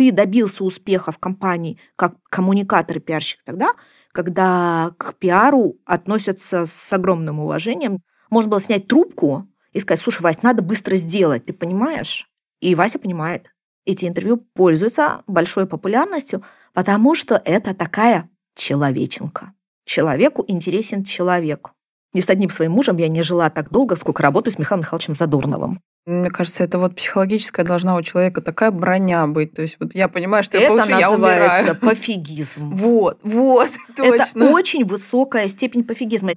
ты добился успеха в компании как коммуникатор и пиарщик тогда, когда к пиару относятся с огромным уважением. Можно было снять трубку и сказать, слушай, Вась, надо быстро сделать, ты понимаешь? И Вася понимает. Эти интервью пользуются большой популярностью, потому что это такая человеченка. Человеку интересен человек. Ни с одним своим мужем я не жила так долго, сколько работаю с Михаилом Михайловичем Задурновым. Мне кажется, это вот психологическая должна у человека такая броня быть. То есть вот я понимаю, что это я получу, называется я умираю. пофигизм. Вот, вот, точно. Это очень высокая степень пофигизма.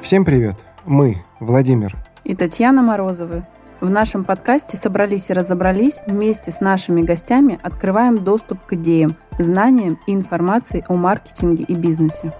Всем привет! Мы, Владимир и Татьяна Морозовы. В нашем подкасте «Собрались и разобрались» вместе с нашими гостями открываем доступ к идеям, знаниям и информации о маркетинге и бизнесе.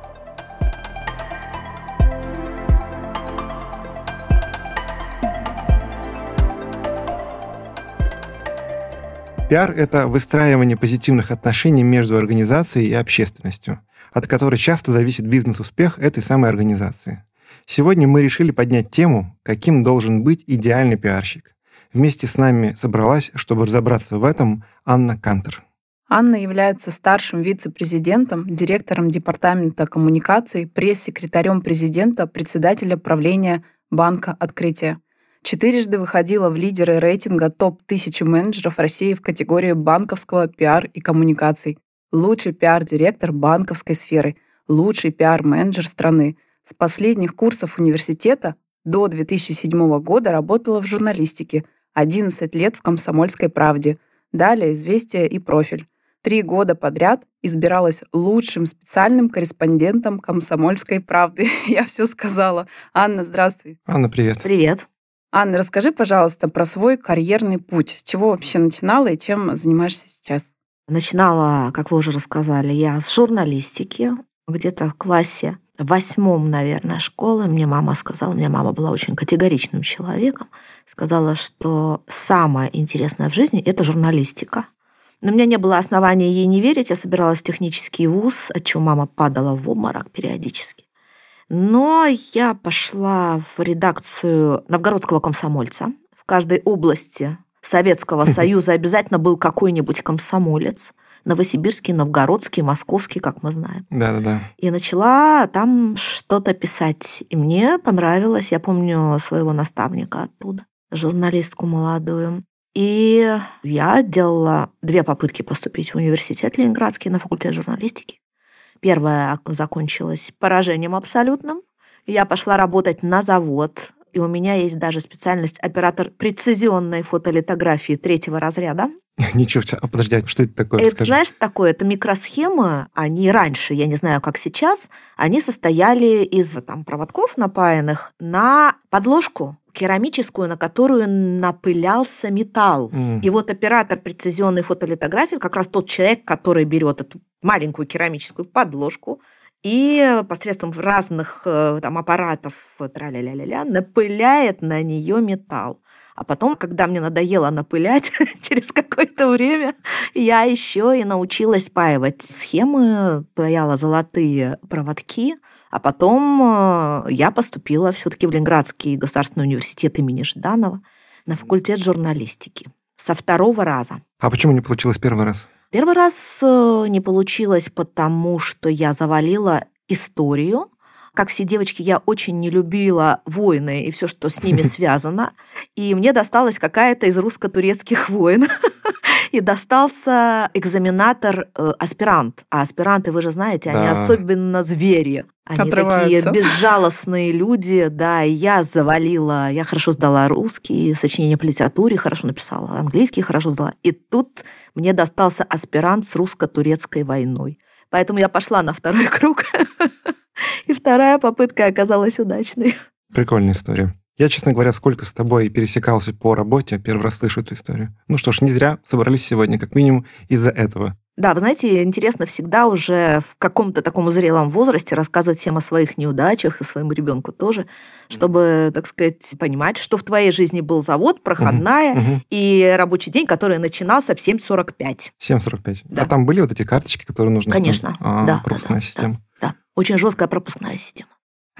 Пиар – это выстраивание позитивных отношений между организацией и общественностью, от которой часто зависит бизнес-успех этой самой организации. Сегодня мы решили поднять тему, каким должен быть идеальный пиарщик. Вместе с нами собралась, чтобы разобраться в этом, Анна Кантер. Анна является старшим вице-президентом, директором департамента коммуникаций, пресс-секретарем президента, председателя правления Банка Открытия. Четырежды выходила в лидеры рейтинга топ-1000 менеджеров России в категории банковского пиар и коммуникаций. Лучший пиар-директор банковской сферы, лучший пиар-менеджер страны – с последних курсов университета до 2007 года работала в журналистике, 11 лет в «Комсомольской правде», далее «Известия» и «Профиль». Три года подряд избиралась лучшим специальным корреспондентом «Комсомольской правды». Я все сказала. Анна, здравствуй. Анна, привет. Привет. Анна, расскажи, пожалуйста, про свой карьерный путь. С чего вообще начинала и чем занимаешься сейчас? Начинала, как вы уже рассказали, я с журналистики, где-то в классе восьмом, наверное, школы мне мама сказала, у меня мама была очень категоричным человеком, сказала, что самое интересное в жизни – это журналистика. Но у меня не было основания ей не верить, я собиралась в технический вуз, от чего мама падала в обморок периодически. Но я пошла в редакцию новгородского комсомольца. В каждой области Советского Союза обязательно был какой-нибудь комсомолец. Новосибирский, Новгородский, Московский, как мы знаем. Да-да-да. И начала там что-то писать. И мне понравилось. Я помню своего наставника оттуда, журналистку молодую. И я делала две попытки поступить в университет Ленинградский на факультет журналистики. Первая закончилась поражением абсолютным. Я пошла работать на завод, и у меня есть даже специальность оператор прецизионной фотолитографии третьего разряда. Ничего, а подожди, а что это такое? Это, Скажи. знаешь, такое, это микросхемы, они раньше, я не знаю, как сейчас, они состояли из там, проводков напаянных на подложку керамическую, на которую напылялся металл. Mm. И вот оператор прецизионной фотолитографии, как раз тот человек, который берет эту маленькую керамическую подложку, и посредством разных э, там, аппаратов тра-ля-ля-ля напыляет на нее металл. А потом, когда мне надоело напылять, через какое-то время я еще и научилась спаивать схемы, паяла золотые проводки, а потом э, я поступила все-таки в Ленинградский государственный университет имени Жданова на факультет журналистики со второго раза. А почему не получилось первый раз? Первый раз э, не получилось, потому что я завалила историю. Как все девочки, я очень не любила войны и все, что с ними связано. И мне досталась какая-то из русско-турецких войн. И достался экзаменатор э, аспирант. А аспиранты, вы же знаете, они особенно звери. Они такие безжалостные люди, да, и я завалила, я хорошо сдала русский, сочинение по литературе хорошо написала, английский хорошо сдала. И тут мне достался аспирант с русско-турецкой войной. Поэтому я пошла на второй круг, и вторая попытка оказалась удачной. Прикольная история. Я, честно говоря, сколько с тобой пересекался по работе, первый раз слышу эту историю. Ну что ж, не зря собрались сегодня, как минимум из-за этого. Да, вы знаете, интересно всегда уже в каком-то таком зрелом возрасте рассказывать всем о своих неудачах и своему ребенку тоже, чтобы, так сказать, понимать, что в твоей жизни был завод, проходная угу, и рабочий день, который начинался в 7.45. 7.45. Да. А там были вот эти карточки, которые нужно... Конечно, а, да. Пропускная да, система. Да, да. очень жесткая пропускная система.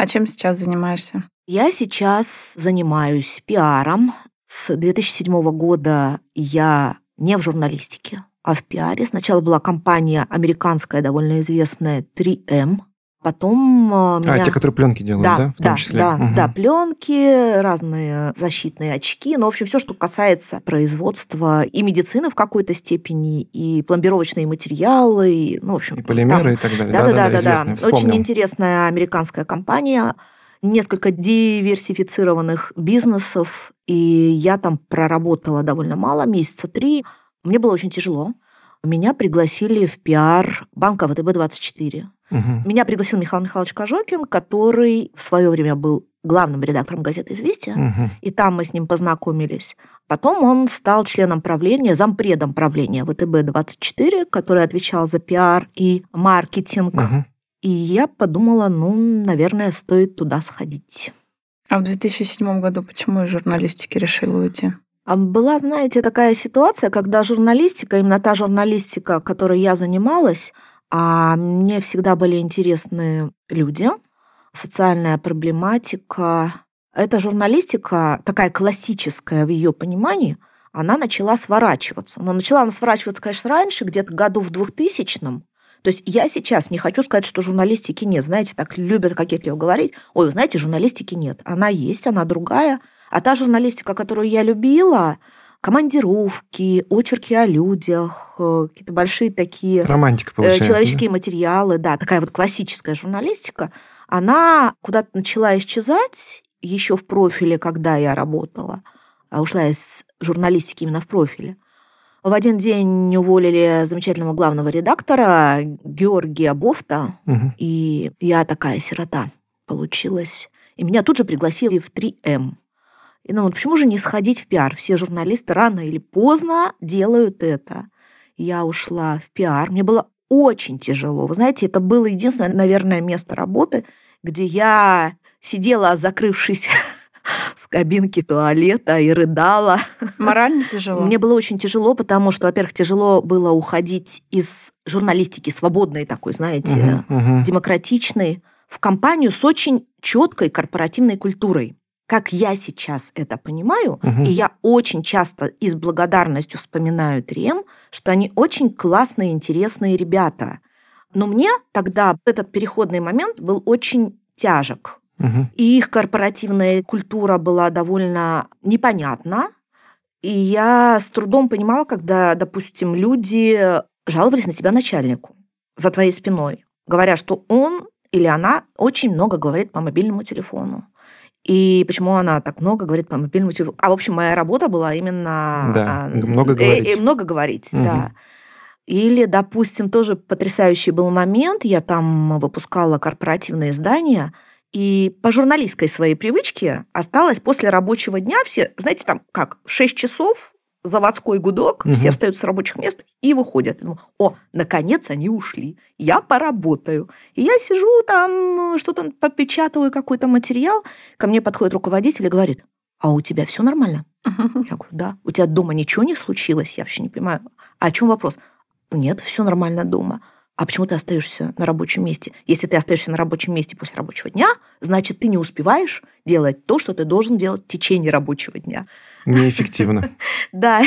А чем сейчас занимаешься? Я сейчас занимаюсь пиаром. С 2007 года я не в журналистике, а в пиаре. Сначала была компания американская, довольно известная 3M. Потом э, меня... А, те, которые пленки делают, да? да? В том да, числе. да, Мгм. да, пленки, разные защитные очки, ну, в общем, все, что касается производства и медицины в какой-то степени, и пломбировочные материалы, и, ну, в общем, И полимеры там- и так далее. да, да, да, да, да. Очень интересная американская компания, несколько диверсифицированных бизнесов, и я там проработала довольно мало, месяца три. Мне было очень тяжело. Меня пригласили в пиар банка ВТБ-24. Мгм. Меня пригласил Михаил Михайлович Кожокин, который в свое время был главным редактором газеты «Известия». Мгм. И там мы с ним познакомились. Потом он стал членом правления, зампредом правления ВТБ-24, который отвечал за пиар и маркетинг. Мгм. И я подумала, ну, наверное, стоит туда сходить. А в 2007 году почему из журналистики решила уйти? А Была, знаете, такая ситуация, когда журналистика, именно та журналистика, которой я занималась, а мне всегда были интересны люди, социальная проблематика. Эта журналистика, такая классическая в ее понимании, она начала сворачиваться. Но начала она сворачиваться, конечно, раньше, где-то году в 2000-м. То есть я сейчас не хочу сказать, что журналистики нет. Знаете, так любят кокетливо говорить. Ой, знаете, журналистики нет. Она есть, она другая. А та журналистика, которую я любила, командировки, очерки о людях, э, какие-то большие такие Романтика э, получается. человеческие материалы, да, такая вот классическая журналистика, она куда-то начала исчезать еще в профиле, когда я работала. А Ушла из журналистики именно в профиле. В один день уволили замечательного главного редактора Георгия Бофта, да? Мгм. и я такая сирота получилась. И меня тут же пригласили в 3М. И ну вот почему же не сходить в пиар? Все журналисты рано или поздно делают это. Я ушла в пиар. Мне было очень тяжело. Вы знаете, это было единственное, наверное, место работы, где я сидела, закрывшись в кабинке туалета и рыдала. Морально тяжело? Мне было очень тяжело, потому что, во-первых, тяжело было уходить из журналистики свободной такой, знаете, Мгм. Мгм. демократичной, в компанию с очень четкой корпоративной культурой. Как я сейчас это понимаю, Мгм. и я очень часто и с благодарностью вспоминаю 3М, что они очень классные, интересные ребята. Но мне тогда этот переходный момент был очень тяжек. Мгм. И их корпоративная культура была довольно непонятна. И я с трудом понимала, когда, допустим, люди жаловались на тебя начальнику за твоей спиной, говоря, что он или она очень много говорит по мобильному телефону. И почему она так много говорит по мобильному телефону? А, в общем, моя работа была именно... Да, а, много э, говорить. э, много говорить, Мгм. да. Или, допустим, тоже потрясающий был момент, я там выпускала корпоративные издания, и по журналистской своей привычке осталось после рабочего дня все, знаете, там как, в 6 часов заводской гудок, Мгм. все встают с рабочих мест и выходят. Думаю, О, наконец они ушли, я поработаю. И я сижу там, что-то попечатываю, какой-то материал, ко мне подходит руководитель и говорит, а у тебя все нормально? Я говорю, да. У тебя дома ничего не случилось? Я вообще не понимаю. А о чем вопрос? Нет, все нормально дома. А почему ты остаешься на рабочем месте? Если ты остаешься на рабочем месте после рабочего дня, значит, ты не успеваешь делать то, что ты должен делать в течение рабочего дня. Неэффективно. Да,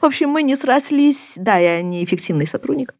в общем, мы не срослись. Да, я неэффективный сотрудник.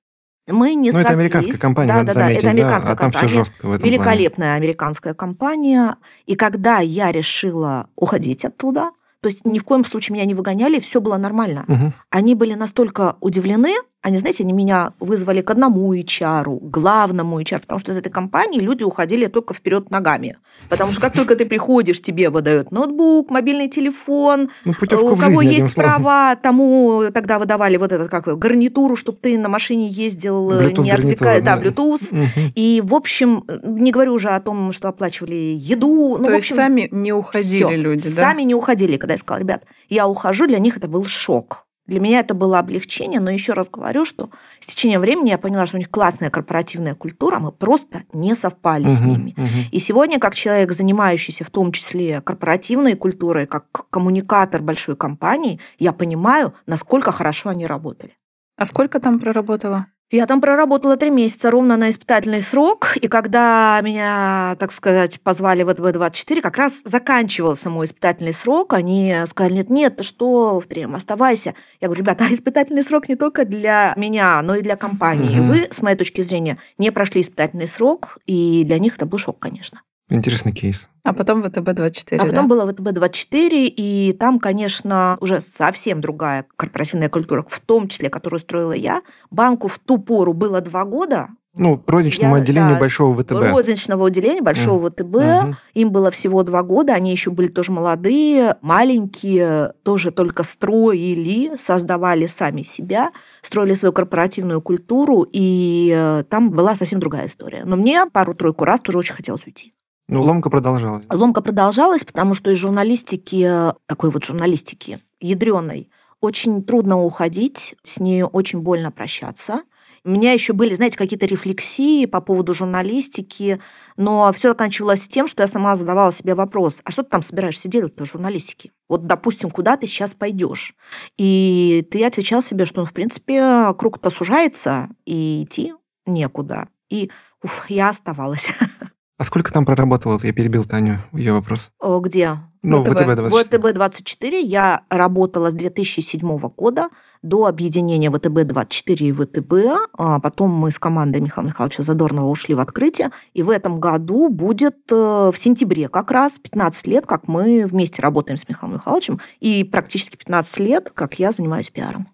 Мы не Ну, это срослись. американская компания, да, да, да, это да, американская а там все компания. жестко в этом плане. Великолепная американская компания. И когда я решила уходить оттуда, то есть ни в коем случае меня не выгоняли, все было нормально. Они были настолько удивлены, они, знаете, они меня вызвали к одному HR, к главному HR, потому что из этой компании люди уходили только вперед ногами. Потому что как только ты приходишь, тебе выдают ноутбук, мобильный телефон, Ну, у кого жизнь, одним есть словом. права, тому тогда выдавали вот этот как гарнитуру, чтобы ты на машине ездил, э, не Bluetooth отвлекая, да. Bluetooth. И, в общем, не говорю уже о том, что оплачивали еду. Ну, То в есть общем, сами не уходили всё. люди, да? Сами не уходили, когда я сказала, ребят, я ухожу, для них это был шок. Для меня это было облегчение, но еще раз говорю, что с течением времени я поняла, что у них классная корпоративная культура, мы просто не совпали с Мгм. ними. Мгм. И сегодня, как человек, занимающийся в том числе корпоративной культурой, как коммуникатор большой компании, я понимаю, насколько хорошо они работали. А сколько там проработала? Я там проработала три месяца ровно на испытательный срок, и когда меня, так сказать, позвали в ВТБ-24, как раз заканчивался мой испытательный срок, они сказали, нет, нет, ты что, в трем, оставайся. Я говорю, ребята, испытательный срок не только для меня, но и для компании. Угу. Вы, с моей точки зрения, не прошли испытательный срок, и для них это был шок, конечно. Интересный кейс. А потом ВТБ-24, А потом да? было ВТБ-24, и там, конечно, уже совсем другая корпоративная культура, в том числе, которую строила я. Банку в ту пору было два года, ну, розничному я, отделению да, большого ВТБ. Розничного отделения большого mm. ВТБ. Mm-hmm. Им было всего два года, они еще были тоже молодые, маленькие, тоже только строили, создавали сами себя, строили свою корпоративную культуру, и э, там была совсем другая история. Но мне пару-тройку раз тоже очень хотелось уйти. Ну, ломка продолжалась. Ломка продолжалась, потому что из журналистики, такой вот журналистики, ядреной, очень трудно уходить, с ней очень больно прощаться. У меня еще были, знаете, какие-то рефлексии по поводу журналистики, но все заканчивалось тем, что я сама задавала себе вопрос, а что ты там собираешься делать в журналистике? Вот, допустим, куда ты сейчас пойдешь? И ты отвечал себе, что, ну, в принципе, круг-то сужается, и идти некуда. И уф, я оставалась. А сколько там проработала? Я перебил Таню, ее вопрос. Где? Ну, ВТБ-24. В ВТБ-24 я работала с 2007 года до объединения ВТБ-24 и ВТБ. А потом мы с командой Михаила Михайловича Задорнова ушли в открытие. И в этом году будет э, в сентябре как раз 15 лет, как мы вместе работаем с Михаилом Михайловичем. И практически 15 лет, как я занимаюсь пиаром.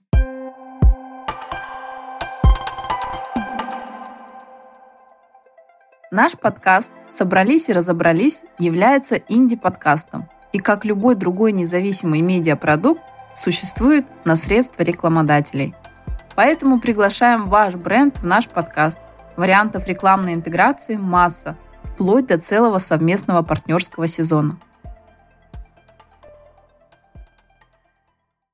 Наш подкаст «Собрались и разобрались» является инди-подкастом и, как любой другой независимый медиапродукт, существует на средства рекламодателей. Поэтому приглашаем ваш бренд в наш подкаст. Вариантов рекламной интеграции масса, вплоть до целого совместного партнерского сезона.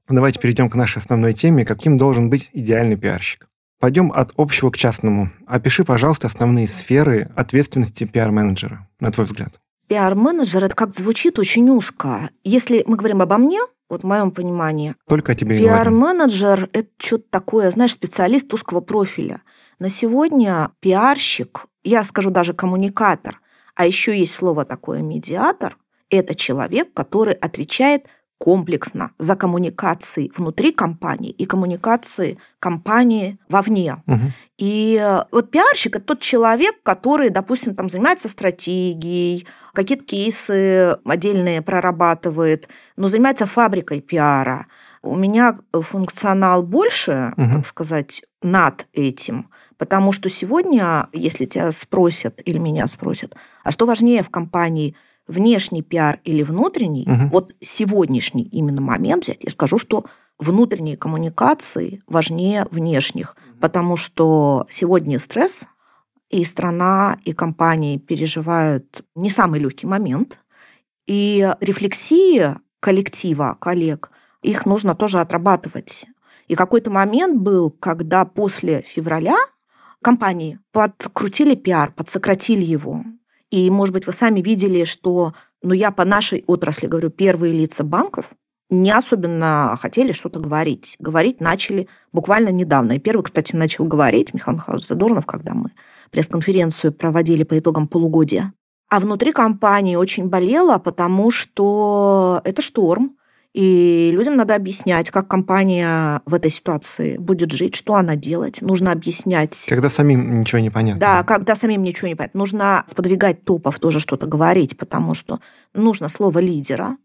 Давайте перейдем к нашей основной теме, каким должен быть идеальный пиарщик. Пойдем от общего к частному. Опиши, пожалуйста, основные сферы ответственности пиар-менеджера, на твой взгляд. Пиар-менеджер, это как звучит очень узко. Если мы говорим обо мне, вот в моем понимании. Только о тебе Пиар-менеджер – это что-то такое, знаешь, специалист узкого профиля. На сегодня пиарщик, я скажу даже коммуникатор, а еще есть слово такое медиатор, это человек, который отвечает комплексно за коммуникации внутри компании и коммуникации компании вовне. Угу. И э, вот пиарщик – это тот человек, который, допустим, там занимается стратегией, какие-то кейсы отдельные прорабатывает, но занимается фабрикой пиара. У меня функционал больше, угу. так сказать, над этим, потому что сегодня, если тебя спросят или меня спросят, а что важнее в компании – внешний пиар или внутренний, угу. вот сегодняшний именно момент взять, я скажу, что внутренние коммуникации важнее внешних, потому что сегодня стресс, и страна, и компании переживают не самый легкий момент, и рефлексии коллектива, коллег, их нужно тоже отрабатывать. И какой-то момент был, когда после февраля компании подкрутили пиар, подсократили его. И, может быть, вы сами видели, что, ну, я по нашей отрасли говорю, первые лица банков не особенно хотели что-то говорить. Говорить начали буквально недавно. И первый, кстати, начал говорить Михаил Михайлович Задорнов, когда мы пресс-конференцию проводили по итогам полугодия. А внутри компании очень болело, потому что это шторм, и людям надо объяснять, как компания в этой ситуации будет жить, что она делать. Нужно объяснять. Когда самим ничего не понятно. Да, когда самим ничего не понятно. Нужно сподвигать топов тоже что-то говорить, потому что нужно слово лидера.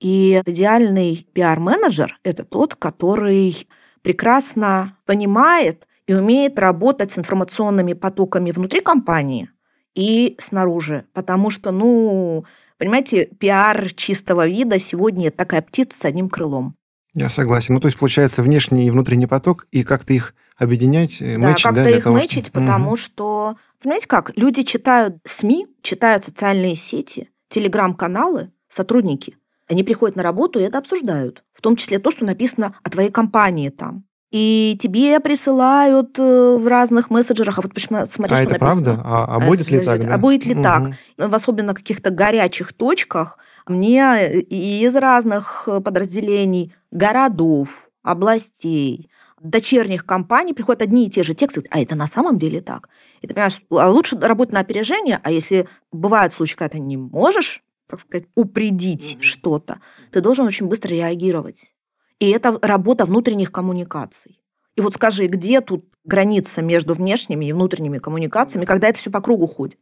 И идеальный пиар-менеджер – это тот, который прекрасно понимает и умеет работать с информационными потоками внутри компании и снаружи. Потому что, ну, Понимаете, пиар чистого вида сегодня такая птица с одним крылом. Я согласен. Ну, то есть, получается, внешний и внутренний поток, и как-то их объединять, э, да, мэчить, как-то да, их того, мэчить, что... потому угу. что, понимаете как, люди читают СМИ, читают социальные сети, телеграм-каналы, сотрудники. Они приходят на работу и это обсуждают. В том числе то, что написано о твоей компании там и тебе присылают э, в разных мессенджерах. А вот смотри, а что это написано. правда? А, а будет ли так? Да? А будет ли угу. так? В особенно каких-то горячих точках мне из разных подразделений городов, областей, дочерних компаний приходят одни и те же тексты, а это на самом деле так. И ты понимаешь, а лучше работать на опережение, а если бывают случаи, когда ты не можешь, так сказать, упредить mm-hmm. что-то, ты должен очень быстро реагировать. И это работа внутренних коммуникаций. И вот скажи, где тут граница между внешними и внутренними коммуникациями, когда это все по кругу ходит?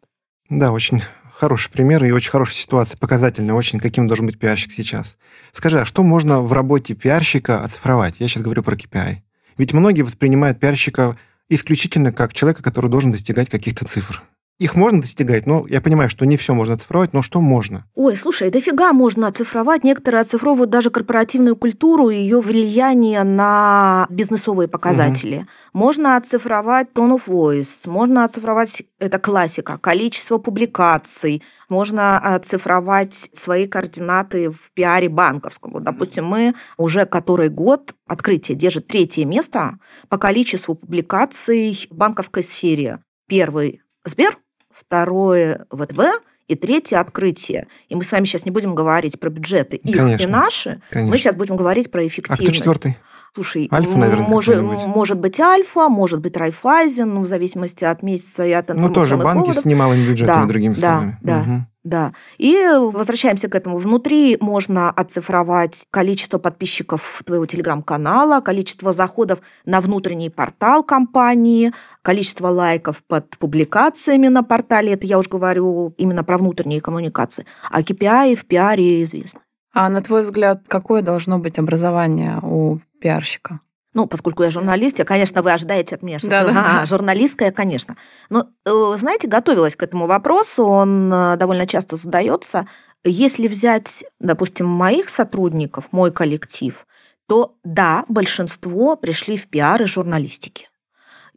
Да, очень хороший пример и очень хорошая ситуация, показательная очень, каким должен быть пиарщик сейчас. Скажи, а что можно в работе пиарщика оцифровать? Я сейчас говорю про KPI. Ведь многие воспринимают пиарщика исключительно как человека, который должен достигать каких-то цифр. Их можно достигать, но я понимаю, что не все можно оцифровать, но что можно? Ой, слушай, дофига можно оцифровать. Некоторые оцифровывают даже корпоративную культуру и ее влияние на бизнесовые показатели. Угу. Можно оцифровать tone of voice, можно оцифровать, это классика, количество публикаций, можно оцифровать свои координаты в пиаре банковском. Вот, допустим, мы уже который год открытие держит третье место по количеству публикаций в банковской сфере. Первый Сбер, второе ВТБ и третье открытие. И мы с вами сейчас не будем говорить про бюджеты их конечно, и наши. Конечно. Мы сейчас будем говорить про эффективность. А кто четвертый? Слушай, Альфа, наверное, может, может быть Альфа, может быть Райфайзен, ну, в зависимости от месяца и от информационных Ну, тоже банки поводов. с немалыми бюджетами, да, другими да, словами. Да, угу. Да. И возвращаемся к этому. Внутри можно оцифровать количество подписчиков твоего телеграм-канала, количество заходов на внутренний портал компании, количество лайков под публикациями на портале. Это я уже говорю именно про внутренние коммуникации. А KPI в пиаре известны. А на твой взгляд, какое должно быть образование у пиарщика? Ну, поскольку я журналист, я, конечно, вы ожидаете от меня, что да, да. А, журналистская, конечно. Но, э, знаете, готовилась к этому вопросу, он э, довольно часто задается. Если взять, допустим, моих сотрудников, мой коллектив, то да, большинство пришли в пиар и журналистики.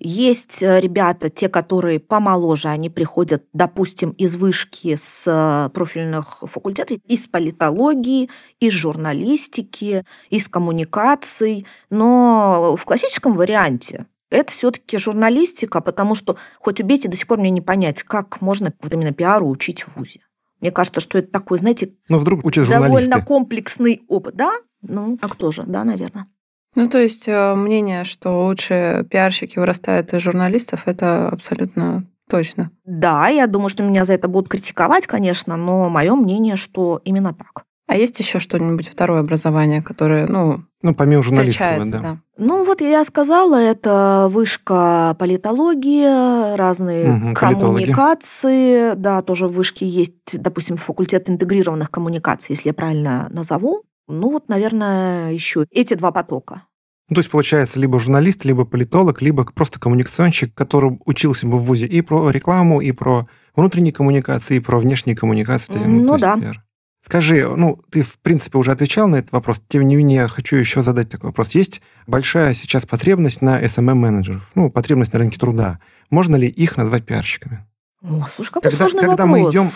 Есть э, ребята, те, которые помоложе, они приходят, допустим, из вышки с э, профильных факультетов, из политологии, из журналистики, из коммуникаций. Но в классическом варианте это все-таки журналистика, потому что хоть убейте, до сих пор мне не понять, как можно вот именно пиару учить в ВУЗе. Мне кажется, что это такой, знаете, Но вдруг довольно комплексный опыт. Да? Ну, а кто же? Да, наверное. Ну, то есть э, мнение, что лучшие пиарщики вырастают из журналистов, это абсолютно точно. Да, я думаю, что меня за это будут критиковать, конечно, но мое мнение, что именно так. А есть еще что-нибудь второе образование, которое, ну, ну помимо журналистского, да. да. Ну вот я сказала, это вышка политологии, разные угу, коммуникации, да, тоже в вышке есть, допустим, факультет интегрированных коммуникаций, если я правильно назову. Ну вот, наверное, еще эти два потока. Ну, то есть, получается, либо журналист, либо политолог, либо просто коммуникационщик, который учился бы в ВУЗе и про рекламу, и про внутренние коммуникации, и про внешние коммуникации. Ну, ну да. Например. Скажи, ну, ты, в принципе, уже отвечал на этот вопрос, тем не менее, я хочу еще задать такой вопрос. Есть большая сейчас потребность на SMM-менеджеров, ну, потребность на рынке труда. Можно ли их назвать пиарщиками? О, слушай, какой когда, сложный когда вопрос. мы идем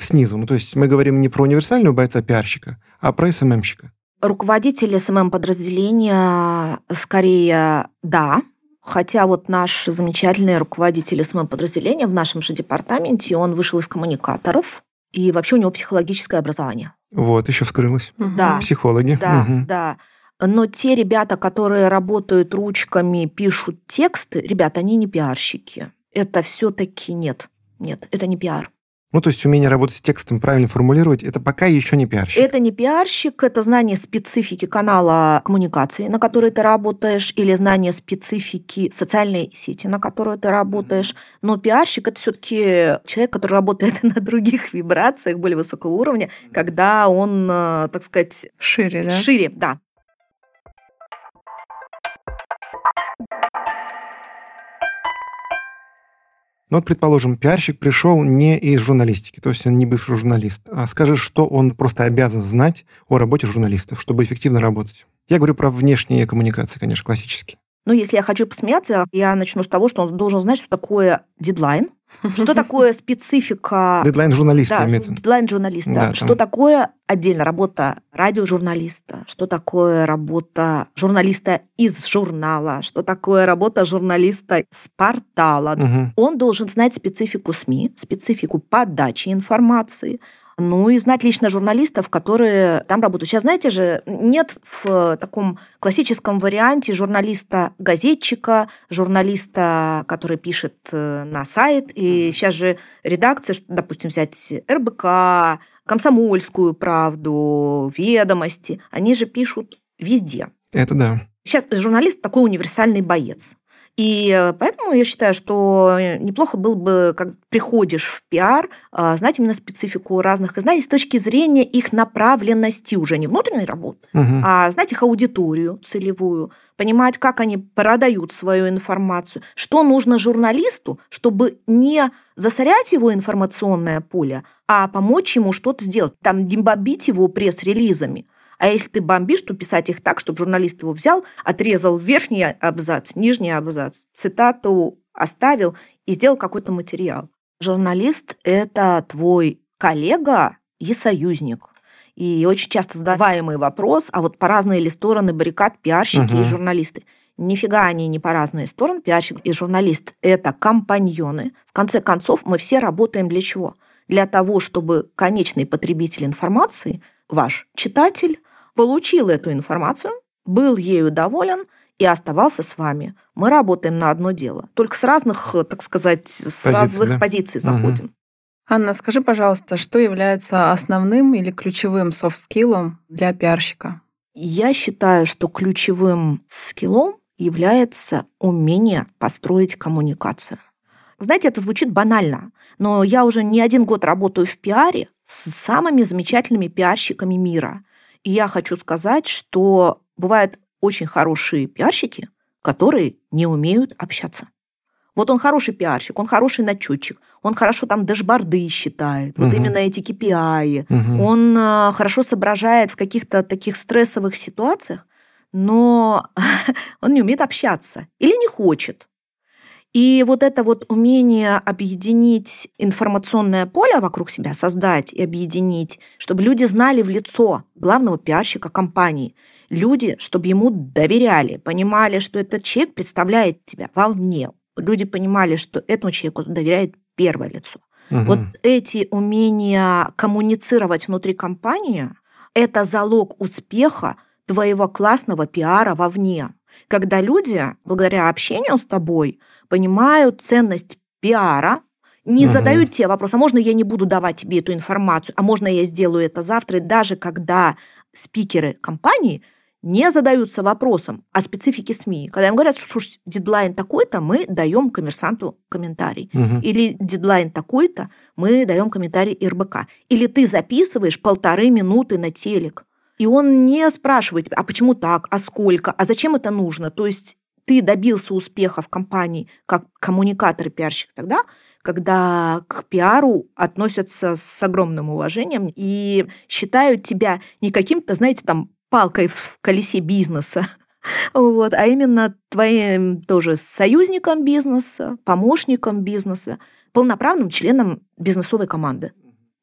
снизу. Ну, то есть мы говорим не про универсального бойца-пиарщика, а про СММщика. Руководитель СММ-подразделения скорее да, Хотя вот наш замечательный руководитель СММ-подразделения в нашем же департаменте, он вышел из коммуникаторов, и вообще у него психологическое образование. Вот, еще вскрылось. Да. Психологи. Да, угу. да. Но те ребята, которые работают ручками, пишут тексты, ребята, они не пиарщики. Это все-таки нет. Нет, это не пиар. Ну, то есть умение работать с текстом, правильно формулировать, это пока еще не пиарщик. Это не пиарщик, это знание специфики канала коммуникации, на которой ты работаешь, или знание специфики социальной сети, на которой ты работаешь. Но пиарщик это все-таки человек, который работает на других вибрациях более высокого уровня, когда он, э, так сказать, шире, да? Шире, да. Ну вот, предположим, пиарщик пришел не из журналистики, то есть он не бывший журналист. А скажи, что он просто обязан знать о работе журналистов, чтобы эффективно работать. Я говорю про внешние коммуникации, конечно, классические. Ну, если я хочу посмеяться, я начну с того, что он должен знать, что такое дедлайн, что такое специфика... Дедлайн журналиста. Да, дедлайн журналиста. Да, что такое отдельно работа радиожурналиста, что такое работа журналиста из журнала, что такое работа журналиста с портала. Угу. Он должен знать специфику СМИ, специфику подачи информации, ну и знать лично журналистов, которые там работают. Сейчас, знаете же, нет в таком классическом варианте журналиста-газетчика, журналиста, который пишет э, на сайт, и сейчас же редакция, допустим, взять РБК, Комсомольскую правду, ведомости, они же пишут везде. Это да. Сейчас журналист такой универсальный боец. И э, поэтому я считаю, что неплохо было бы, как приходишь в пиар, а, знать именно специфику разных изданий с точки зрения их направленности уже не внутренней работы, угу. а знать их аудиторию целевую, понимать, как они продают свою информацию, что нужно журналисту, чтобы не засорять его информационное поле, а помочь ему что-то сделать, там не бомбить его пресс-релизами. А если ты бомбишь, то писать их так, чтобы журналист его взял, отрезал верхний абзац, нижний абзац, цитату оставил и сделал какой-то материал. Журналист – это твой коллега и союзник. И очень часто задаваемый вопрос, а вот по разные ли стороны баррикад пиарщики угу. и журналисты? Нифига они не по разные стороны. Пиарщик и журналист – это компаньоны. В конце концов, мы все работаем для чего? Для того, чтобы конечный потребитель информации, ваш читатель, получил эту информацию, был ею доволен и оставался с вами. Мы работаем на одно дело. Только с разных, так сказать, с Позиции, разных да? позиций заходим. Угу. Анна, скажи, пожалуйста, что является основным или ключевым софт-скиллом для пиарщика? Я считаю, что ключевым скиллом является умение построить коммуникацию. Знаете, это звучит банально, но я уже не один год работаю в пиаре с самыми замечательными пиарщиками мира. И я хочу сказать, что бывают очень хорошие пиарщики, которые не умеют общаться. Вот он хороший пиарщик, он хороший начетчик, он хорошо там дэшборды считает, угу. вот именно эти KPI, угу. он э, хорошо соображает в каких-то таких стрессовых ситуациях, но он не умеет общаться или не хочет. И вот это вот умение объединить информационное поле вокруг себя, создать и объединить, чтобы люди знали в лицо главного пиарщика компании, люди, чтобы ему доверяли, понимали, что этот человек представляет тебя вовне, люди понимали, что этому человеку доверяет первое лицо. Угу. Вот эти умения коммуницировать внутри компании – это залог успеха твоего классного пиара вовне. Когда люди, благодаря общению с тобой, понимают ценность пиара, не угу. задают тебе вопрос, а можно я не буду давать тебе эту информацию, а можно я сделаю это завтра, и даже когда спикеры компании не задаются вопросом о специфике СМИ. Когда им говорят, что слушай, дедлайн такой-то, мы даем коммерсанту комментарий. Угу. Или дедлайн такой-то, мы даем комментарий РБК. Или ты записываешь полторы минуты на телек. И он не спрашивает, а почему так, а сколько, а зачем это нужно. То есть ты добился успеха в компании как коммуникатор и пиарщик тогда, когда к пиару относятся с огромным уважением и считают тебя не каким-то, знаете, там палкой в колесе бизнеса, вот, а именно твоим тоже союзником бизнеса, помощником бизнеса, полноправным членом бизнесовой команды.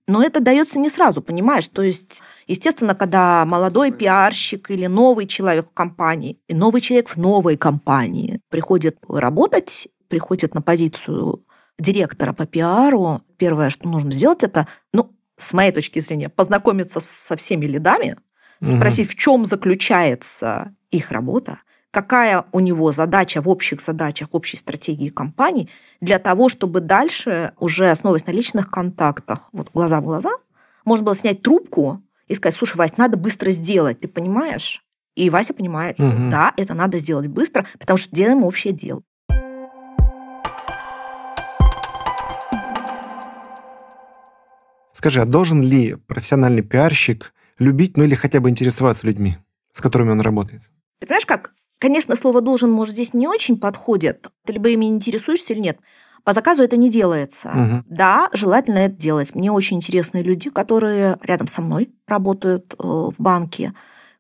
Но это дается не сразу, понимаешь? То есть, естественно, когда молодой пиарщик или новый человек в компании, и новый человек в новой компании приходит работать, приходит на позицию директора по пиару, первое, что нужно сделать, это, ну, с моей точки зрения, познакомиться со всеми лидами, спросить, угу. в чем заключается их работа, какая у него задача в общих задачах, общей стратегии компании, для того, чтобы дальше, уже основываясь на личных контактах, вот глаза в глаза, можно было снять трубку и сказать, слушай, Вась, надо быстро сделать, ты понимаешь? И Вася понимает, угу. да, это надо сделать быстро, потому что делаем общее дело. Скажи, а должен ли профессиональный пиарщик любить, ну или хотя бы интересоваться людьми, с которыми он работает? Ты понимаешь, как? Конечно, слово «должен», может, здесь не очень подходит. Ты либо ими интересуешься или нет. По заказу это не делается. Угу. Да, желательно это делать. Мне очень интересные люди, которые рядом со мной работают э, в банке.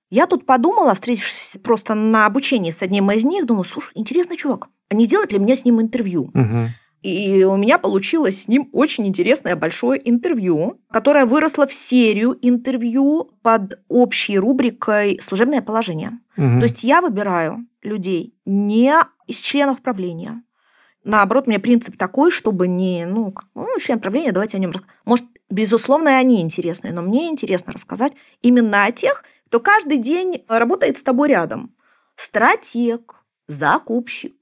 Я тут подумала, встретившись просто на обучении с одним из них, думаю, слушай, интересный чувак, а не сделать ли мне с ним интервью? Угу. И у меня получилось с ним очень интересное большое интервью, которое выросло в серию интервью под общей рубрикой «Служебное положение». Угу. То есть я выбираю людей не из членов правления, наоборот, у меня принцип такой, чтобы не, ну, ну член правления, давайте о нем Может, безусловно, и они интересные, но мне интересно рассказать именно о тех, кто каждый день работает с тобой рядом. Стратег, закупщик,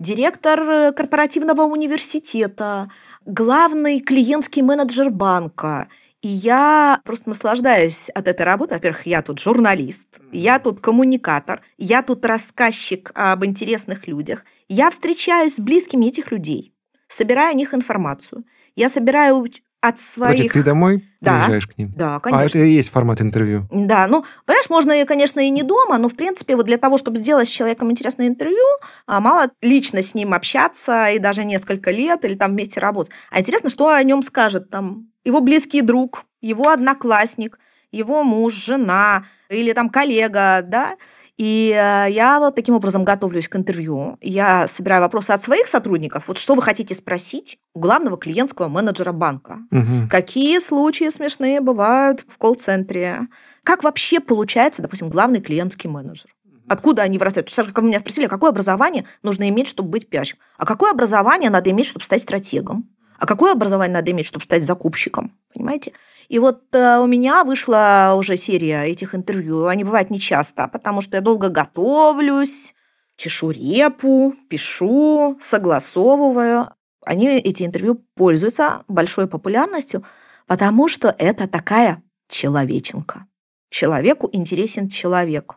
директор э, корпоративного университета, главный клиентский менеджер банка. И я просто наслаждаюсь от этой работы. Во-первых, я тут журналист, я тут коммуникатор, я тут рассказчик об интересных людях. Я встречаюсь с близкими этих людей, собираю о них информацию. Я собираю от своих... Значит, ты домой да. приезжаешь к ним? Да, конечно. А это и есть формат интервью? Да, ну, понимаешь, можно, конечно, и не дома, но, в принципе, вот для того, чтобы сделать с человеком интересное интервью, а, мало лично с ним общаться и даже несколько лет или там вместе работать. А интересно, что о нем скажет там его близкий друг, его одноклассник, его муж, жена или там коллега, да, и э, я вот таким образом готовлюсь к интервью. Я собираю вопросы от своих сотрудников. Вот что вы хотите спросить у главного клиентского менеджера банка? Угу. Какие случаи смешные бывают в колл-центре? Как вообще получается, допустим, главный клиентский менеджер? Откуда они вырастают? То есть, как меня спросили, какое образование нужно иметь, чтобы быть пиарщиком? А какое образование надо иметь, чтобы стать стратегом? А какое образование надо иметь, чтобы стать закупщиком? Понимаете? И вот э, у меня вышла уже серия этих интервью. Они бывают нечасто, потому что я долго готовлюсь, чешу репу, пишу, согласовываю. Они, эти интервью, пользуются большой популярностью, потому что это такая человеченка. Человеку интересен человек.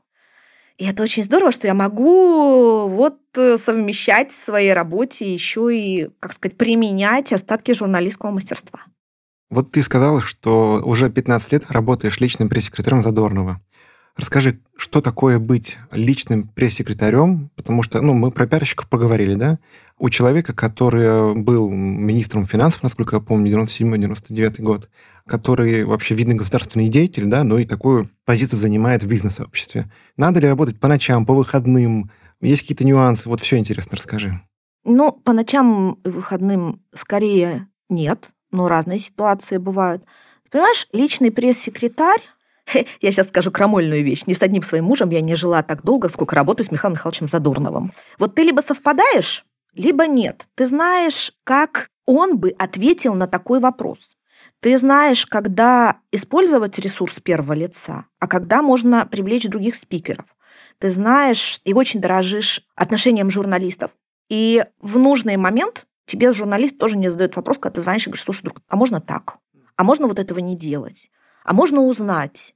И это очень здорово, что я могу вот э, совмещать в своей работе еще и, как сказать, применять остатки журналистского мастерства. Вот ты сказала, что уже 15 лет работаешь личным пресс-секретарем Задорнова. Расскажи, что такое быть личным пресс-секретарем, потому что, ну, мы про пиарщиков поговорили, да? У человека, который был министром финансов, насколько я помню, 97-99 год, который вообще видный государственный деятель, да, но и такую позицию занимает в бизнес-сообществе. Надо ли работать по ночам, по выходным? Есть какие-то нюансы? Вот все интересно, расскажи. Ну, по ночам и выходным скорее нет, но разные ситуации бывают. понимаешь, личный пресс-секретарь, я сейчас скажу крамольную вещь. Ни с одним своим мужем я не жила так долго, сколько работаю с Михаилом Михайловичем Задорновым. Вот ты либо совпадаешь, либо нет. Ты знаешь, как он бы ответил на такой вопрос. Ты знаешь, когда использовать ресурс первого лица, а когда можно привлечь других спикеров. Ты знаешь и очень дорожишь отношением журналистов. И в нужный момент тебе журналист тоже не задает вопрос, когда ты звонишь и говоришь, слушай, друг, а можно так? А можно вот этого не делать? А можно узнать?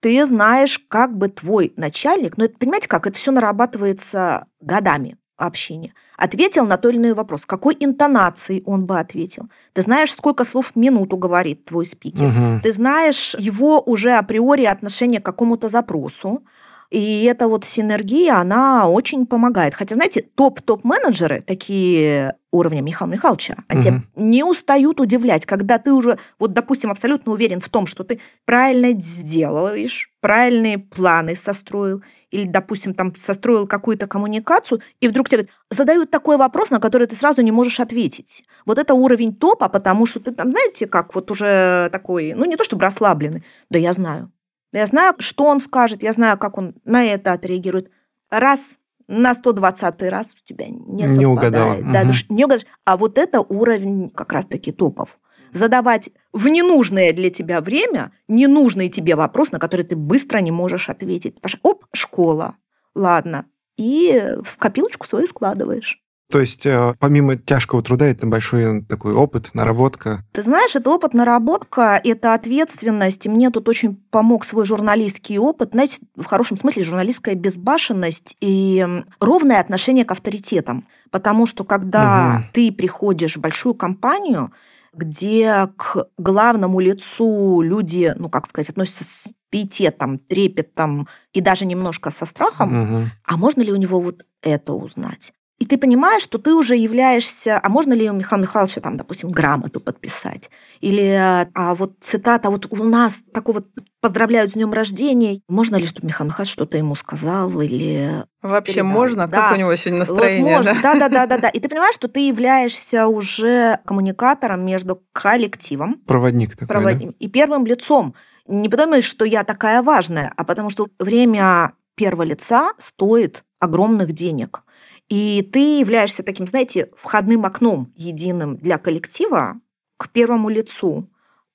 Ты знаешь, как бы твой начальник, ну, это, понимаете, как это все нарабатывается годами общения, ответил на той или иной вопрос, какой интонацией он бы ответил. Ты знаешь, сколько слов в минуту говорит твой спикер. Угу. Ты знаешь его уже априори отношение к какому-то запросу. И эта вот синергия, она очень помогает. Хотя, знаете, топ-топ-менеджеры, такие уровня Михаила Михайловича, они угу. тебя не устают удивлять, когда ты уже, вот, допустим, абсолютно уверен в том, что ты правильно сделаешь, правильные планы состроил, или, допустим, там состроил какую-то коммуникацию, и вдруг тебе задают такой вопрос, на который ты сразу не можешь ответить. Вот это уровень топа, потому что ты там, знаете, как вот уже такой, ну не то чтобы расслабленный, да я знаю, я знаю, что он скажет, я знаю, как он на это отреагирует. Раз на 120 раз у тебя не совпадает. Не угадала. Да, угу. не угадаешь. А вот это уровень как раз-таки топов. Задавать в ненужное для тебя время ненужный тебе вопрос, на который ты быстро не можешь ответить. Оп, школа. Ладно. И в копилочку свою складываешь. То есть э, помимо тяжкого труда это большой такой опыт, наработка. Ты знаешь, это опыт, наработка, это ответственность. И мне тут очень помог свой журналистский опыт. Знаете, в хорошем смысле журналистская безбашенность и ровное отношение к авторитетам. Потому что когда угу. ты приходишь в большую компанию, где к главному лицу люди, ну, как сказать, относятся с пиететом, трепетом и даже немножко со страхом, угу. а можно ли у него вот это узнать? И ты понимаешь, что ты уже являешься... А можно ли у Михаила Михайловича, там, допустим, грамоту подписать? Или а вот цитата, вот у нас такого поздравляют с днем рождения. Можно ли, чтобы Михаил Михайлович что-то ему сказал или Вообще передал? можно? Да. Как у него сегодня настроение? Вот можно. Да? да, да, да, да, И ты понимаешь, что ты являешься уже коммуникатором между коллективом. Проводник такой, проводник, да? И первым лицом. Не потому, что я такая важная, а потому что время первого лица стоит огромных денег. И ты являешься таким, знаете, входным окном единым для коллектива к первому лицу,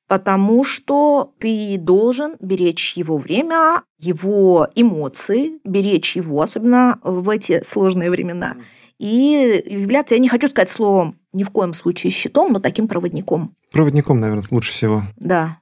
потому что ты должен беречь его время, его эмоции, беречь его, особенно в эти сложные времена, и являться, я не хочу сказать словом ни в коем случае щитом, но таким проводником. Проводником, наверное, лучше всего. Да.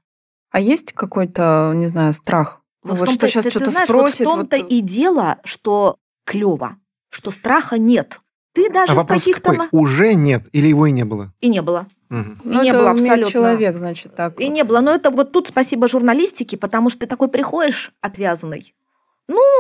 А есть какой-то, не знаю, страх? Вот, вот в том-то, что сейчас что-то спросит. вот в том-то вот- и дело, что клево, что страха нет. Ты даже а в каких-то... какой? Уже нет или его и не было? И не было. Мгм. Ну, не это было абсолютно. человек, значит, так. И не было. Но это вот тут спасибо журналистике, потому что ты такой приходишь отвязанный.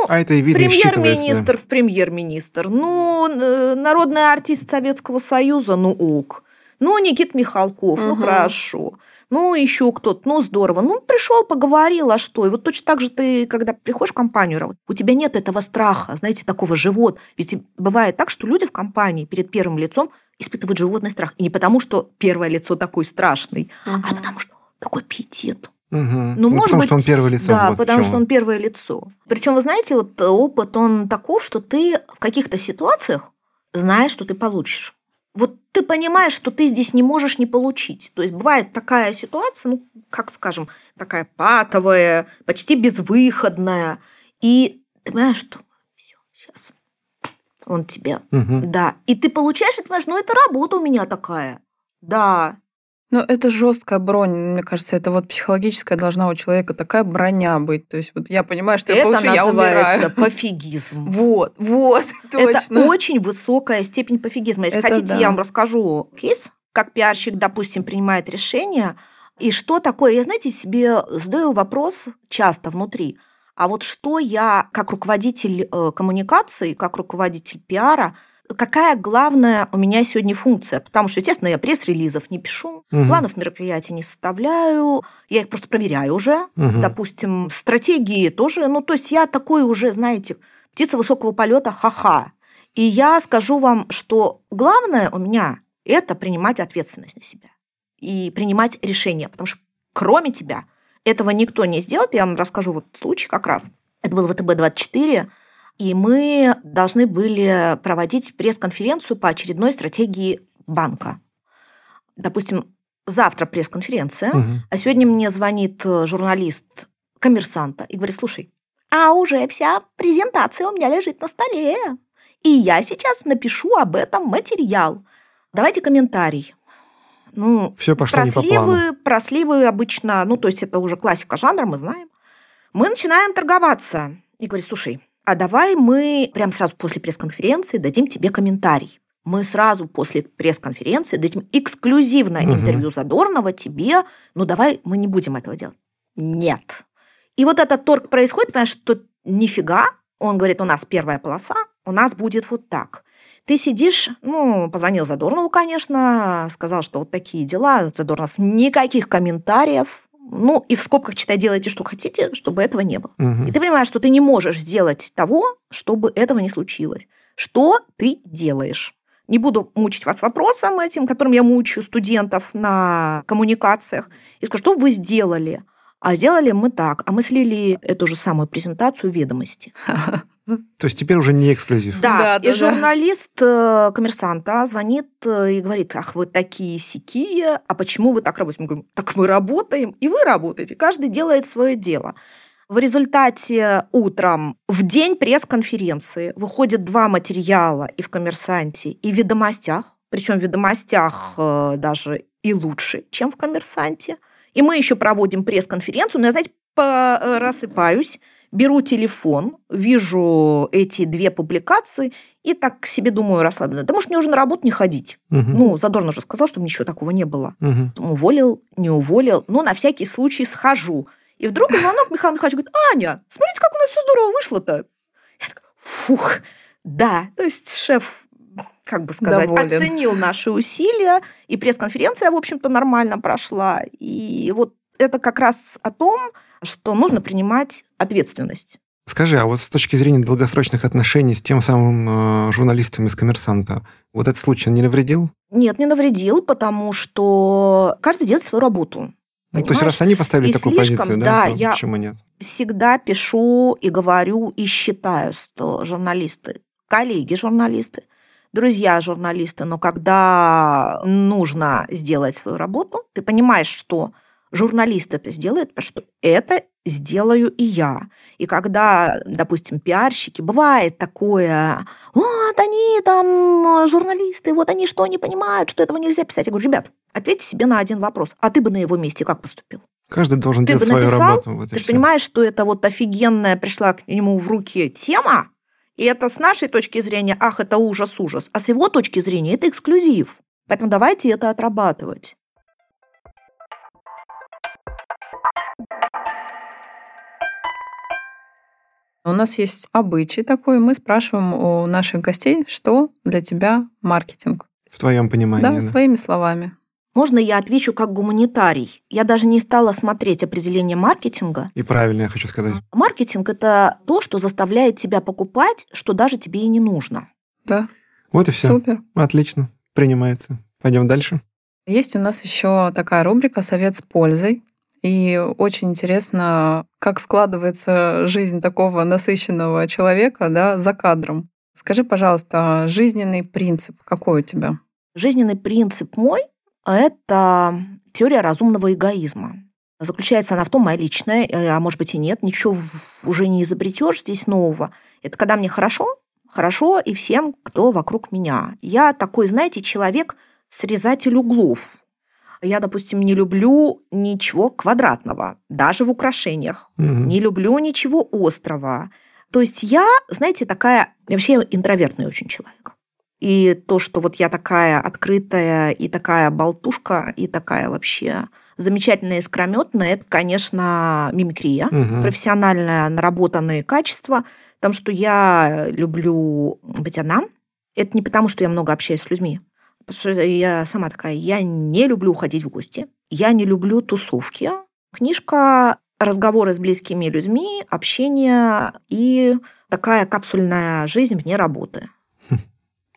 А это и видно и считывается, да. Премьер-министр, премьер-министр. Ну, э, народный артист Советского Союза, ну ок. Ну, Никит Михалков, ну Мгм. хорошо. Ну, еще кто-то, ну здорово. Ну, пришел, поговорил, а что? И вот точно так же ты, когда приходишь в компанию работать, у тебя нет этого страха, знаете, такого живот. Ведь бывает так, что люди в компании перед первым лицом испытывают животный страх. И не потому, что первое лицо такой страшный, а Мгм. потому что такой пиетет. Мгм. Ну, может потому быть, что он первое лицо. Да, вот потому что он первое лицо. Причем, вы знаете, вот э, опыт, он таков, что ты в каких-то ситуациях знаешь, что ты получишь. Вот ты понимаешь, что ты здесь не можешь не получить. То есть бывает такая ситуация, ну, как скажем, такая патовая, почти безвыходная. И ты понимаешь, что все, сейчас он тебе. Мгм. Да. И ты получаешь, и ты понимаешь, ну, это работа у меня такая. Да. Ну, это жесткая бронь. Мне кажется, это вот психологическая должна у человека такая броня быть. То есть вот я понимаю, что я это получу, я называется умираю. пофигизм. Вот, вот, Это точно. очень высокая степень пофигизма. Если Это хотите, да. я вам расскажу кейс, как пиарщик, допустим, принимает решение, и что такое. Я, знаете, себе задаю вопрос часто внутри. А вот что я, как руководитель э, коммуникации, как руководитель пиара, какая главная у меня сегодня функция? Потому что, естественно, я пресс-релизов не пишу, Мгм. планов мероприятий не составляю, я их просто проверяю уже. Мгм. Допустим, стратегии тоже. Ну, то есть я такой уже, знаете, птица высокого полета, ха-ха. И я скажу вам, что главное у меня это принимать ответственность на себя и принимать решения, потому что кроме тебя этого никто не сделает. Я вам расскажу вот случай как раз. Это был ВТБ-24, и мы должны были проводить пресс-конференцию по очередной стратегии банка. Допустим, завтра пресс-конференция, Мгм. а сегодня мне звонит э, журналист коммерсанта и говорит, слушай, а уже вся презентация у меня лежит на столе, и я сейчас напишу об этом материал. Давайте комментарий. Ну, Все пошло не по плану. просливы, просливы обычно, ну, то есть это уже классика жанра, мы знаем. Мы начинаем торговаться. И говорит, слушай, а давай мы прямо сразу после пресс-конференции дадим тебе комментарий. Мы сразу после пресс-конференции дадим эксклюзивное Мгм. интервью Задорнова тебе. Ну, давай мы не будем этого делать. Нет. И вот этот торг происходит, понимаешь, что нифига. Он говорит, у нас первая полоса, у нас будет вот так. Ты сидишь, ну, позвонил Задорнову, конечно, сказал, что вот такие дела. Задорнов, никаких комментариев. Ну, и в скобках, читай, делайте, что хотите, чтобы этого не было. Мгм. И ты понимаешь, что ты не можешь сделать того, чтобы этого не случилось. Что ты делаешь? Не буду мучить вас вопросом этим, которым я мучаю студентов на коммуникациях. И скажу, что вы сделали? А сделали мы так. А мы слили эту же самую презентацию ведомости. То есть теперь уже не эксклюзив. Да, Да, и да, да. журналист э, коммерсанта звонит э, и говорит, ах, вы такие сякие, а почему вы так работаете? Мы говорим, так мы работаем, и вы работаете, каждый делает свое дело. В результате утром, в день пресс-конференции, выходят два материала и в «Коммерсанте», и в «Ведомостях», причем в «Ведомостях» э, даже и лучше, чем в «Коммерсанте». И мы еще проводим пресс-конференцию, но я, знаете, рассыпаюсь, беру телефон, вижу эти две публикации и так к себе думаю расслабленно. Да может, мне уже на работу не ходить. Мгм. Ну, Задорнов же сказал, что ничего такого не было. Мгм. Уволил, не уволил, но на всякий случай схожу. И вдруг звонок Михаил Михайлович говорит, Аня, смотрите, как у нас все здорово вышло-то. Я такая, фух, да. То есть шеф, как бы сказать, Доволен. оценил наши усилия, и пресс-конференция, в общем-то, нормально прошла. И вот это как раз о том, что нужно принимать ответственность. Скажи, а вот с точки зрения долгосрочных отношений с тем самым э, журналистом из «Коммерсанта», вот этот случай не навредил? Нет, не навредил, потому что каждый делает свою работу. Ну, то есть раз они поставили И такую слишком, позицию, да, да, то я- почему нет? всегда пишу и говорю и считаю, что журналисты, коллеги-журналисты, друзья журналисты, но когда нужно сделать свою работу, ты понимаешь, что журналист это сделает, потому что это сделаю и я. И когда, допустим, пиарщики, бывает такое, вот они там, журналисты, вот они что, не понимают, что этого нельзя писать. Я говорю, ребят, ответьте себе на один вопрос. А ты бы на его месте как поступил? Каждый должен ты делать свою написал, работу. Вот Ты же понимаешь, что это вот офигенная пришла к нему в руки тема, и это с нашей точки зрения, ах, это ужас, ужас, а с его точки зрения это эксклюзив. Поэтому давайте это отрабатывать. У нас есть обычай такой, мы спрашиваем у наших гостей, что для тебя маркетинг. В твоем понимании. Да, да. своими словами. Можно я отвечу как гуманитарий? Я даже не стала смотреть определение маркетинга. И правильно, я хочу сказать. Маркетинг – это то, что заставляет тебя покупать, что даже тебе и не нужно. Да, Вот и все. супер. Отлично. Принимается. Пойдем дальше. Есть у нас еще такая рубрика «Совет с пользой». И очень интересно, как складывается жизнь такого насыщенного человека да, за кадром. Скажи, пожалуйста, жизненный принцип какой у тебя? Жизненный принцип мой – это теория разумного эгоизма. Заключается она в том, моя личная, э, а может быть и нет, ничего уже не изобретешь здесь нового. Это когда мне хорошо, хорошо и всем, кто вокруг меня. Я такой, знаете, человек срезатель углов. Я, допустим, не люблю ничего квадратного, даже в украшениях. Мгм. Не люблю ничего острого. То есть я, знаете, такая... Я вообще интровертный очень человек. И то, что вот я такая открытая и такая болтушка, и такая вообще замечательная искрометная, это, конечно, мимикрия, Мгм. профессиональное наработанные качества, потому что я люблю быть одна. Это не потому, что я много общаюсь с людьми, потому что я сама такая, я не люблю уходить в гости, я не люблю тусовки. Книжка, разговоры с близкими людьми, общение и такая капсульная жизнь вне работы.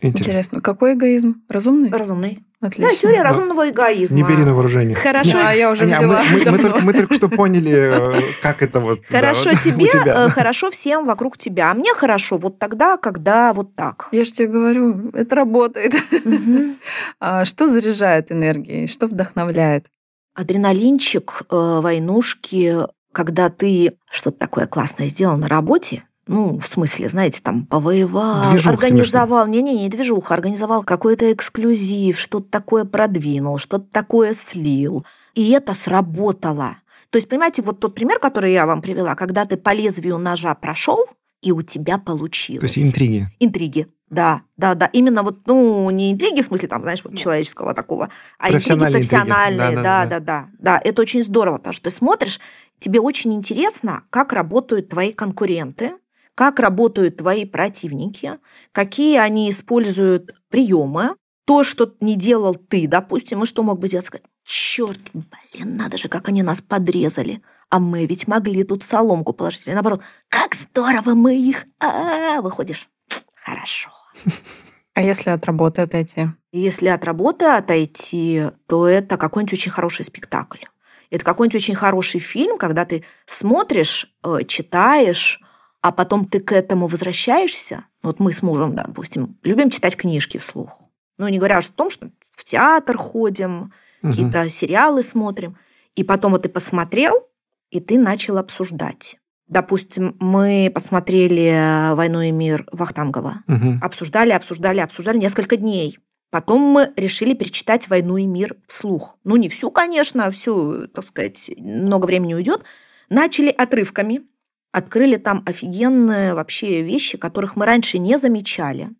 Интересно. Интересно, какой эгоизм? Разумный? Разумный. Отлично. Да, теория Да. разумного эгоизма. Не бери на вооружение. Хорошо, А я уже Аня, взяла. мы, мы- мы только, мы только что поняли, э, как это вот. да, Хорошо вот тебе, у тебя. э, хорошо всем вокруг тебя. А мне хорошо вот тогда, когда вот так. Я же тебе говорю, это работает. А Что заряжает энергией? Что вдохновляет? Адреналинчик, э, войнушки, когда ты что-то такое классное сделал на работе, ну, в смысле, знаете, там, повоевал, Движуха организовал, не-не-не, не движуха, организовал какой-то эксклюзив, что-то такое продвинул, что-то такое слил. И это сработало. То есть, понимаете, вот тот пример, который я вам привела, когда ты по лезвию ножа прошел, и у тебя получилось. То есть интриги. Интриги. Да, да, да. Именно вот, ну, не интриги, в смысле, там, знаешь, вот человеческого такого, а интриги Профессиональные интриги. Да, Да, да, да, да, да. Это очень здорово, потому что ты смотришь, тебе очень интересно, как работают твои конкуренты, как работают твои противники, какие они используют приемы, то, что не делал ты, допустим, и что мог бы сделать, сказать, черт, блин, надо же, как они нас подрезали, а мы ведь могли тут соломку положить. Или наоборот, как здорово мы их, а выходишь, хорошо. А если от работы отойти? Если от работы отойти, то это какой-нибудь очень хороший спектакль. Это какой-нибудь очень хороший фильм, когда ты смотришь, э, читаешь, а потом ты к этому возвращаешься. Вот мы с мужем, допустим, любим читать книжки вслух. Ну, не говоря уж о том, что в театр ходим, Мгм. какие-то сериалы смотрим. И потом вот ты посмотрел, и ты начал обсуждать. Допустим, мы посмотрели «Войну и мир» Вахтангова Мгм. обсуждали, обсуждали, обсуждали несколько дней. Потом мы решили перечитать «Войну и мир» вслух. Ну, не всю, конечно, всю, так сказать, много времени уйдет. Начали отрывками, открыли там офигенные вообще вещи, которых мы раньше не замечали.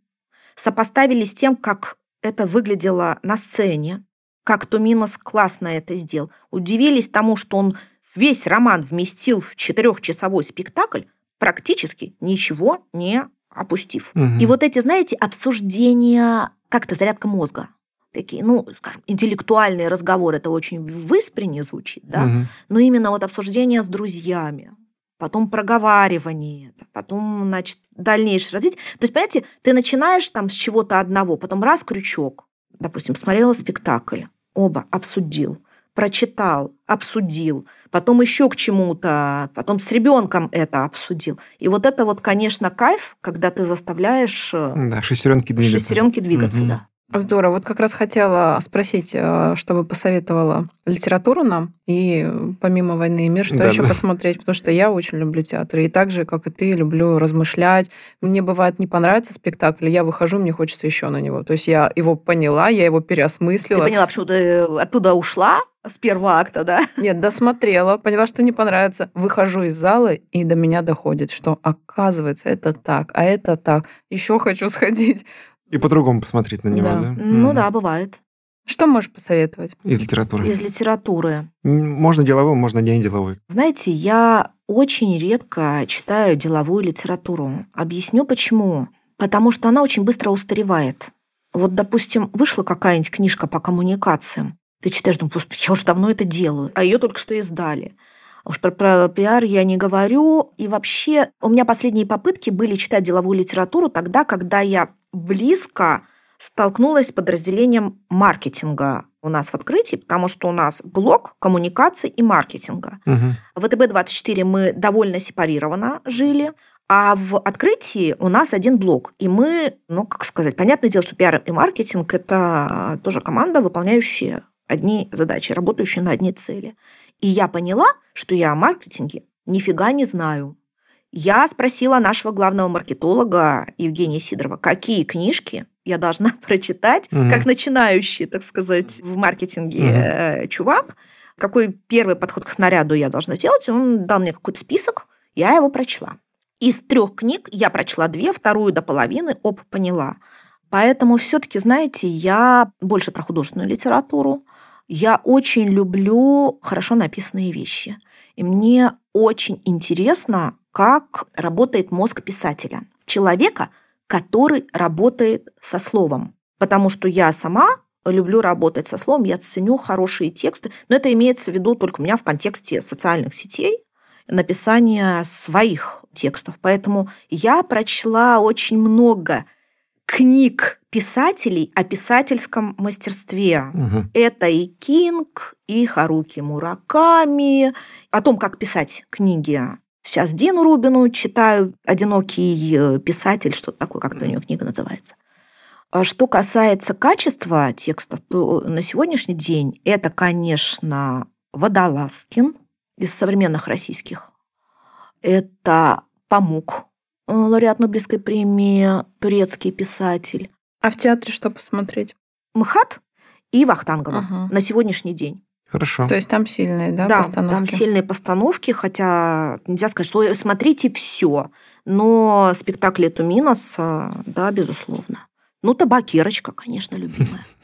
Сопоставили с тем, как это выглядело на сцене, как Туминос классно это сделал. Удивились тому, что он весь роман вместил в четырехчасовой спектакль, практически ничего не опустив. Мгм. И вот эти, знаете, обсуждения, как-то зарядка мозга. Такие, ну, скажем, интеллектуальные разговоры, это очень выспренне звучит, да, Мгм. но именно вот обсуждение с друзьями, потом проговаривание, потом, значит, дальнейшее развитие. То есть, понимаете, ты начинаешь там с чего-то одного, потом раз крючок, допустим, смотрела спектакль, оба обсудил, прочитал, обсудил, потом еще к чему-то, потом с ребенком это обсудил. И вот это вот, конечно, кайф, когда ты заставляешь э, Да, шестеренки двигаться. шестеренки двигаться, Мгм. да. Здорово. Вот как раз хотела спросить, э, чтобы посоветовала литературу нам и помимо «Войны и мир», что Да, еще да. посмотреть, потому что я очень люблю театр. И так же, как и ты, люблю размышлять. Мне бывает не понравится спектакль, я выхожу, мне хочется еще на него. То есть я его поняла, я его Ты переосмыслила. поняла, почему ты оттуда ушла с первого акта, да? Нет, досмотрела, поняла, что не понравится. Выхожу из зала, и до меня доходит, что оказывается это так, а это так. Еще хочу сходить. И по-другому посмотреть на него, Да. да? Ну Мгм. да, бывает. Что можешь посоветовать? Из литературы. Из литературы. Можно деловой, можно не деловой. Знаете, я очень редко читаю деловую литературу. Объясню почему. Потому что она очень быстро устаревает. Вот, допустим, вышла какая-нибудь книжка по коммуникациям. Ты читаешь, думаешь, «Господи, я уже давно это делаю, а ее только что издали. А Уж про, про пиар я не говорю. И вообще, у меня последние попытки были читать деловую литературу тогда, когда я близко столкнулась с подразделением маркетинга у нас в открытии, потому что у нас блок коммуникаций и маркетинга. Мгм. В ВТБ-24 мы довольно сепарированно жили, а в открытии у нас один блок. И мы, ну, как сказать, понятное дело, что пиар и маркетинг – это тоже команда, выполняющая одни задачи, работающая на одни цели. И я поняла, что я о маркетинге нифига не знаю. Я спросила нашего главного маркетолога Евгения Сидорова, какие книжки я должна прочитать, Мгм. как начинающий, так сказать, в маркетинге э, чувак, какой первый подход к снаряду я должна сделать. Он дал мне какой-то список, я его прочла. Из трех книг я прочла две, вторую до половины, оп, поняла. Поэтому все-таки, знаете, я больше про художественную литературу. Я очень люблю хорошо написанные вещи. И мне очень интересно, как работает мозг писателя. Человека, который работает со словом. Потому что я сама люблю работать со словом, я ценю хорошие тексты. Но это имеется в виду только у меня в контексте социальных сетей, написания своих текстов. Поэтому я прочла очень много книг писателей о писательском мастерстве. Мгм. Это и Кинг, и Харуки Мураками, о том, как писать книги. Сейчас Дину Рубину читаю «Одинокий э, писатель», что-то такое, как-то у нее книга называется. А Что касается качества текстов, то на сегодняшний день это, конечно, Водолазкин из современных российских. Это Памук, э, лауреат Нобелевской премии, турецкий писатель. А в театре что посмотреть? МХАТ и Вахтангова Ага. на сегодняшний день. Хорошо. То есть там сильные, да, Да, постановки? там сильные постановки, хотя нельзя сказать, что смотрите все. Но спектакли Туминаса, да, безусловно. Ну, табакерочка, конечно, любимая.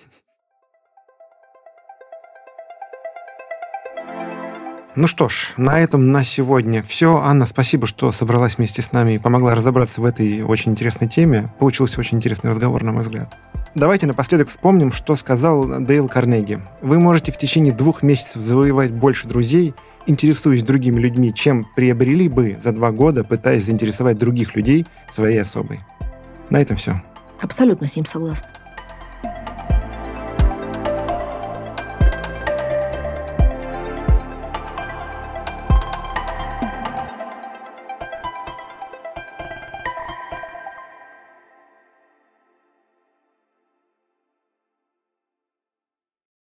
Ну что ж, на этом на сегодня все. Анна, спасибо, что собралась вместе с нами и помогла разобраться в этой очень интересной теме. Получился очень интересный разговор, на мой взгляд. Давайте напоследок вспомним, что сказал Дейл Карнеги. Вы можете в течение двух месяцев завоевать больше друзей, интересуясь другими людьми, чем приобрели бы за два года, пытаясь заинтересовать других людей своей особой. На этом все. Абсолютно с ним согласна.